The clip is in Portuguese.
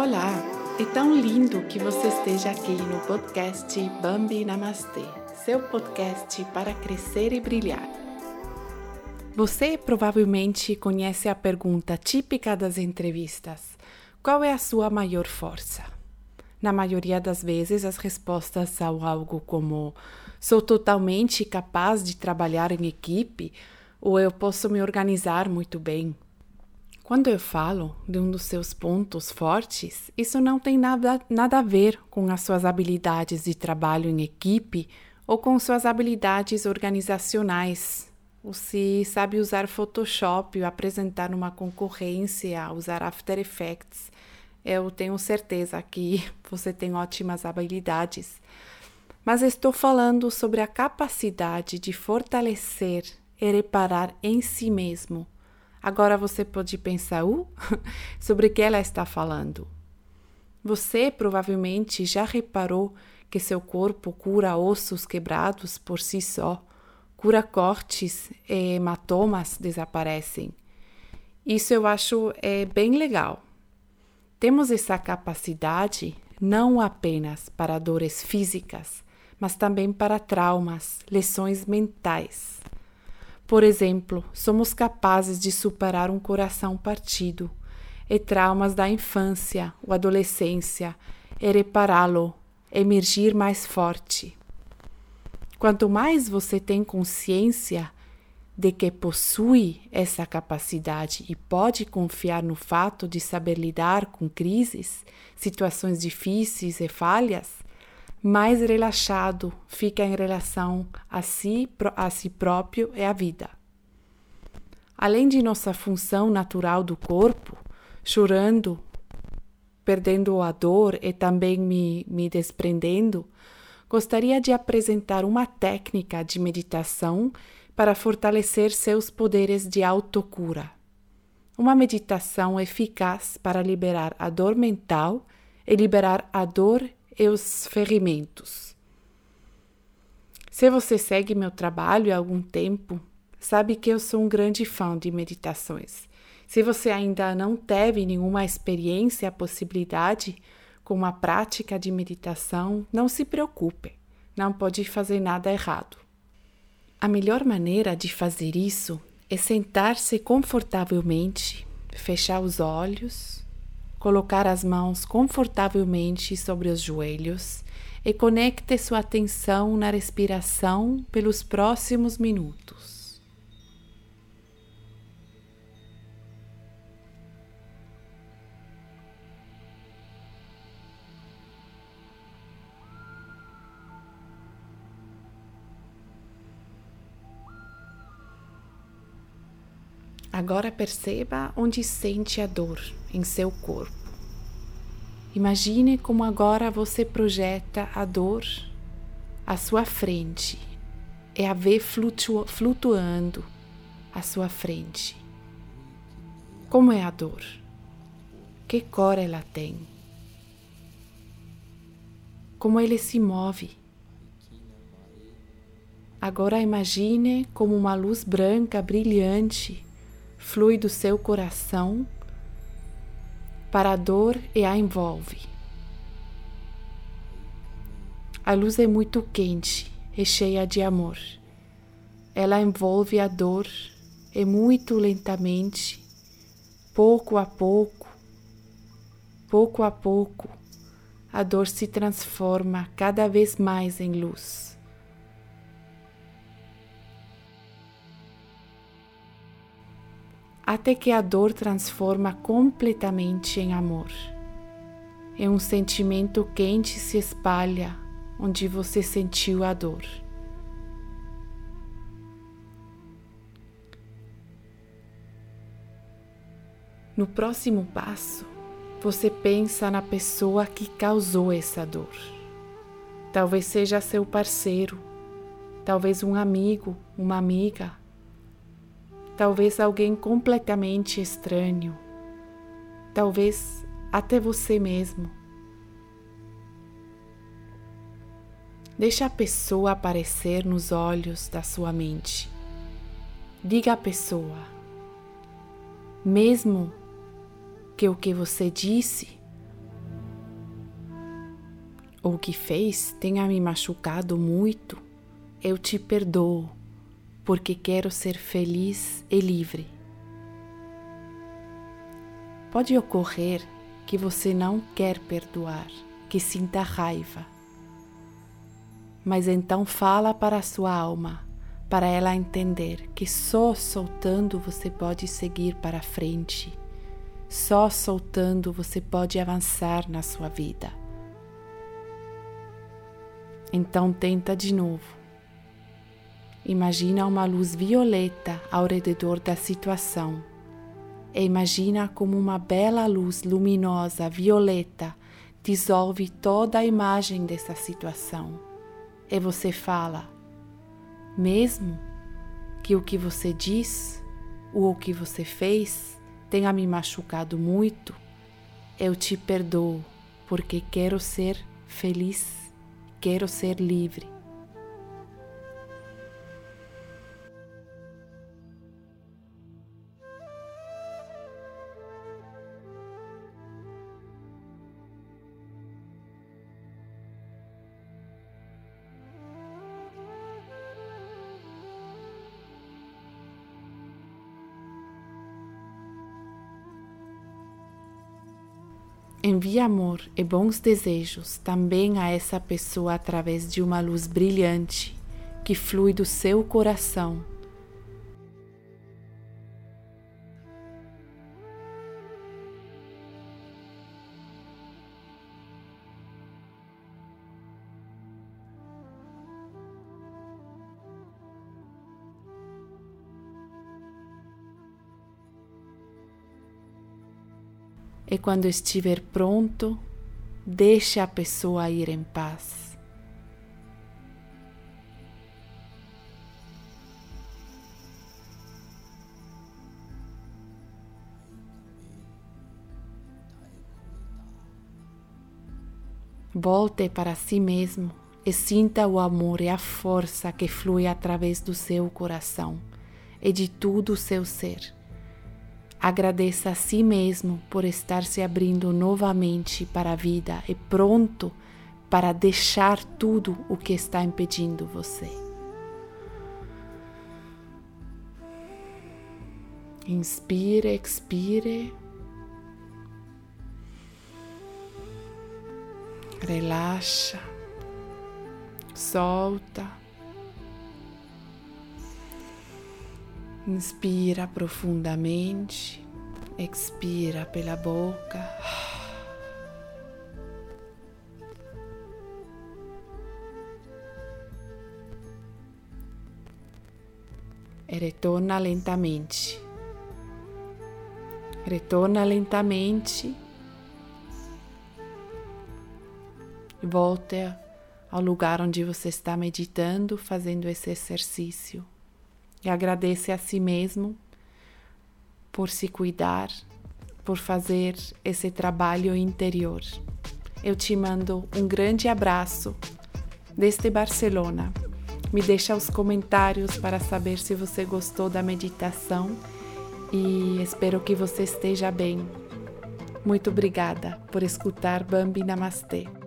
Olá, é tão lindo que você esteja aqui no podcast Bambi Namastê, seu podcast para crescer e brilhar. Você provavelmente conhece a pergunta típica das entrevistas: qual é a sua maior força? Na maioria das vezes, as respostas são algo como: sou totalmente capaz de trabalhar em equipe, ou eu posso me organizar muito bem. Quando eu falo de um dos seus pontos fortes, isso não tem nada, nada a ver com as suas habilidades de trabalho em equipe ou com suas habilidades organizacionais. Ou se sabe usar Photoshop apresentar uma concorrência, usar After Effects. Eu tenho certeza que você tem ótimas habilidades. Mas estou falando sobre a capacidade de fortalecer e reparar em si mesmo Agora você pode pensar, uh, sobre que ela está falando. Você provavelmente já reparou que seu corpo cura ossos quebrados por si só, cura cortes e hematomas desaparecem. Isso eu acho é bem legal. Temos essa capacidade não apenas para dores físicas, mas também para traumas, lesões mentais. Por exemplo, somos capazes de superar um coração partido e traumas da infância ou adolescência e repará-lo, emergir mais forte. Quanto mais você tem consciência de que possui essa capacidade e pode confiar no fato de saber lidar com crises, situações difíceis e falhas, mais relaxado fica em relação a si, a si próprio e à vida. Além de nossa função natural do corpo, chorando, perdendo a dor e também me, me desprendendo, gostaria de apresentar uma técnica de meditação para fortalecer seus poderes de autocura. Uma meditação eficaz para liberar a dor mental e liberar a dor e os ferimentos. Se você segue meu trabalho há algum tempo, sabe que eu sou um grande fã de meditações. Se você ainda não teve nenhuma experiência, possibilidade com uma prática de meditação, não se preocupe, não pode fazer nada errado. A melhor maneira de fazer isso é sentar-se confortavelmente, fechar os olhos colocar as mãos confortavelmente sobre os joelhos e conecte sua atenção na respiração pelos próximos minutos. Agora perceba onde sente a dor em seu corpo. Imagine como agora você projeta a dor à sua frente e a vê flutu flutuando à sua frente. Como é a dor? Que cor ela tem? Como ele se move? Agora imagine como uma luz branca brilhante flui do seu coração para a dor e a envolve. A luz é muito quente e cheia de amor. Ela envolve a dor e muito lentamente, pouco a pouco, pouco a pouco, a dor se transforma cada vez mais em luz. Até que a dor transforma completamente em amor. E um sentimento quente se espalha onde você sentiu a dor. No próximo passo, você pensa na pessoa que causou essa dor. Talvez seja seu parceiro, talvez um amigo, uma amiga, talvez alguém completamente estranho, talvez até você mesmo. Deixa a pessoa aparecer nos olhos da sua mente. Diga à pessoa, mesmo que o que você disse ou que fez tenha me machucado muito, eu te perdoo, porque quero ser feliz e livre. Pode ocorrer que você não quer perdoar, que sinta raiva. Mas então fala para a sua alma, para ela entender que só soltando você pode seguir para frente. Só soltando você pode avançar na sua vida. Então tenta de novo. Imagina uma luz violeta ao redor da situação e imagina como uma bela luz luminosa violeta dissolve toda a imagem dessa situação. E você fala: mesmo que o que você diz ou o que você fez tenha me machucado muito, eu te perdoo porque quero ser feliz, quero ser livre. Envie amor e bons desejos também a essa pessoa através de uma luz brilhante que flui do seu coração E quando estiver pronto, deixe a pessoa ir em paz. Volte para si mesmo e sinta o amor e a força que flui através do seu coração e de todo o seu ser. Agradeça a si mesmo por estar se abrindo novamente para a vida e pronto para deixar tudo o que está impedindo você. Inspire, expire. Relaxa, solta. Inspira profundamente, expira pela boca. E retorna lentamente. Retorna lentamente. Volte ao lugar onde você está meditando, fazendo esse exercício e agradece a si mesmo por se cuidar, por fazer esse trabalho interior. Eu te mando um grande abraço desde Barcelona. Me deixa os comentários para saber se você gostou da meditação e espero que você esteja bem. Muito obrigada por escutar Bambi Namastê.